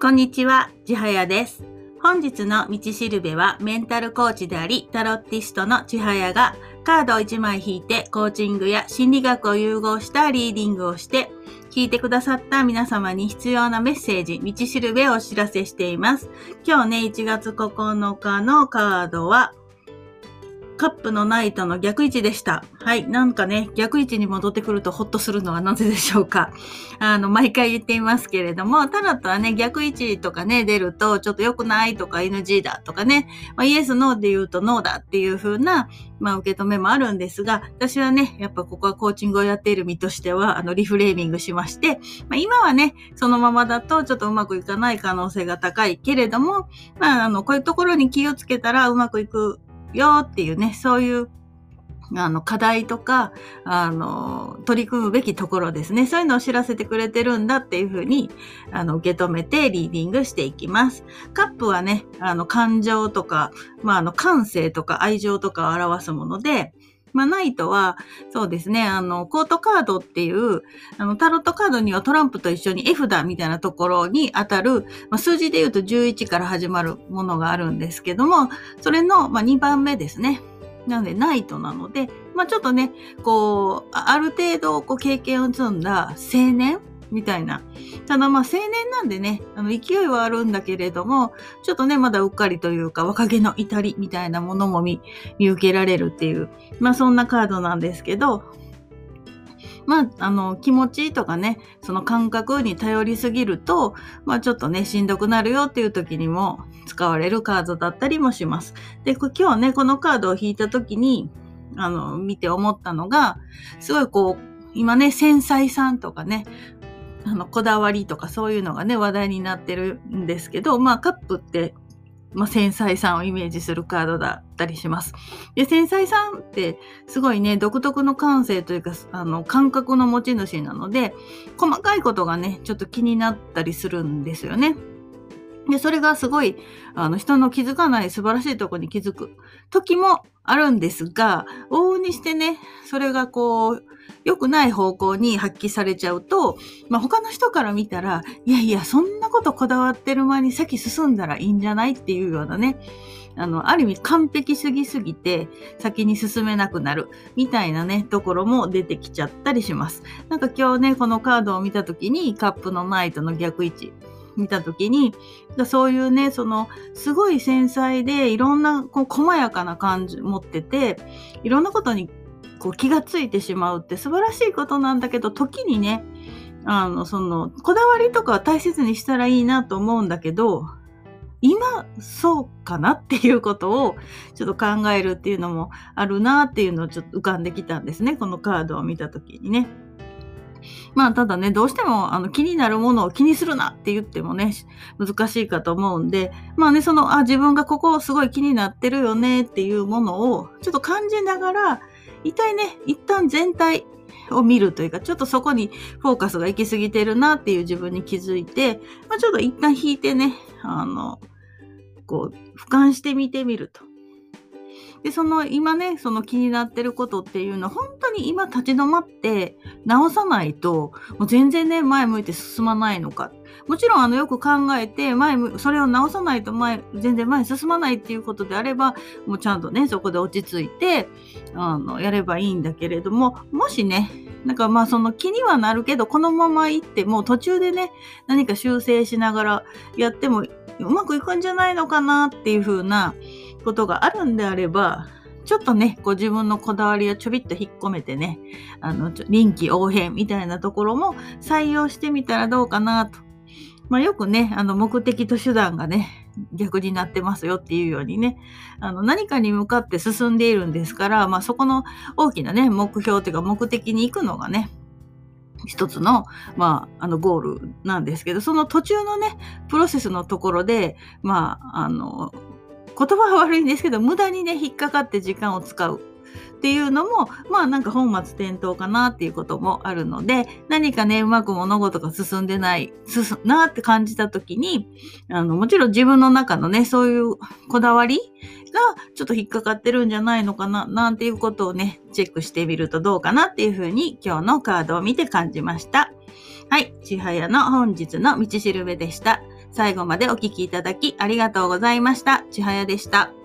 こんにちは、ちはやです。本日の道しるべはメンタルコーチであり、タロッティストのちはやがカードを1枚引いてコーチングや心理学を融合したリーディングをして、聞いてくださった皆様に必要なメッセージ、道しるべをお知らせしています。今日ね、1月9日のカードは、カップのナイトの逆位置でした。はい。なんかね、逆位置に戻ってくるとホッとするのはなぜでしょうか。あの、毎回言っていますけれども、タロットはね、逆位置とかね、出ると、ちょっと良くないとか NG だとかね、まあ、イエス、ノーで言うとノーだっていう風な、まあ、受け止めもあるんですが、私はね、やっぱここはコーチングをやっている身としては、あの、リフレーミングしまして、まあ、今はね、そのままだとちょっとうまくいかない可能性が高いけれども、まあ、あの、こういうところに気をつけたらうまくいくよっていうね、そういうあの、課題とか、あの、取り組むべきところですね。そういうのを知らせてくれてるんだっていうふうに、あの、受け止めてリーディングしていきます。カップはね、あの、感情とか、まあ、あの、感性とか愛情とかを表すもので、まあ、ナイトは、そうですね、あの、コートカードっていう、あの、タロットカードにはトランプと一緒に絵札みたいなところに当たる、まあ、数字で言うと11から始まるものがあるんですけども、それの、まあ、2番目ですね。なので、ナイトなので、まあちょっとね、こう、ある程度、こう、経験を積んだ青年みたいな。ただまあ青年なんでね、あの、勢いはあるんだけれども、ちょっとね、まだうっかりというか、若気の至りみたいなものも見、受けられるっていう、まあそんなカードなんですけど、まあ、あの、気持ちとかね、その感覚に頼りすぎると、まあちょっとね、しんどくなるよっていう時にも使われるカードだったりもします。で、今日ね、このカードを引いた時に、あの、見て思ったのが、すごいこう、今ね、繊細さんとかね、あの、こだわりとかそういうのがね、話題になってるんですけど、まあカップって、まあ、繊細さんをイメージするカードだったりします。で、繊細さんってすごいね、独特の感性というか、あの、感覚の持ち主なので、細かいことがね、ちょっと気になったりするんですよね。で、それがすごい、あの、人の気づかない素晴らしいところに気づく時もあるんですが、往々にしてね、それがこう、良くない方向に発揮されちゃうと、まあ、他の人から見たら、いやいや、そんなことこだわってる間に先進んだらいいんじゃないっていうようなね、あの、ある意味完璧すぎすぎて先に進めなくなるみたいなね、ところも出てきちゃったりします。なんか今日ね、このカードを見たときにカップのナイトの逆位置、見たときに、そういうね、その、すごい繊細で、いろんな、こう、細やかな感じ持ってて、いろんなことに、こう、気がついてしまうって素晴らしいことなんだけど、時にね、あの、その、こだわりとかは大切にしたらいいなと思うんだけど、今、そうかなっていうことを、ちょっと考えるっていうのもあるなっていうのをちょっと浮かんできたんですね。このカードを見たときにね。まあ、ただね、どうしても、あの、気になるものを気にするなって言ってもね、難しいかと思うんで、まあね、その、あ、自分がここすごい気になってるよねっていうものを、ちょっと感じながら、一体ね、一旦全体を見るというか、ちょっとそこにフォーカスが行き過ぎてるなっていう自分に気づいて、まあ、ちょっと一旦引いてね、あの、こう、俯瞰してみてみると。で、その今ね、その気になってることっていうのは、本当に今立ち止まって直さないと、もう全然ね、前向いて進まないのか。もちろん、あの、よく考えて、前、それを直さないと前、全然前進まないっていうことであれば、もうちゃんとね、そこで落ち着いて、あの、やればいいんだけれども、もしね、なんかまあその気にはなるけど、このまま行ってもう途中でね、何か修正しながらやってもうまくいくんじゃないのかなっていう風なことがあるんであれば、ちょっとね、こう自分のこだわりをちょびっと引っ込めてね、あの、臨機応変みたいなところも採用してみたらどうかなと。まあよくね、あの目的と手段がね、逆になってますよっていうようにね、あの何かに向かって進んでいるんですから、まあそこの大きなね、目標というか目的に行くのがね、一つの、まあ、あの、ゴールなんですけど、その途中のね、プロセスのところで、まあ、あの、言葉は悪いんですけど、無駄にね、引っかかって時間を使う。っていうのも、まあなんか本末転倒かなっていうこともあるので、何かね、うまく物事が進んでない、進なって感じた時に、あの、もちろん自分の中のね、そういうこだわりがちょっと引っかかってるんじゃないのかな、なんていうことをね、チェックしてみるとどうかなっていうふうに今日のカードを見て感じました。はい、ちはやの本日の道しるべでした。最後までお聞きいただきありがとうございました。ちはやでした。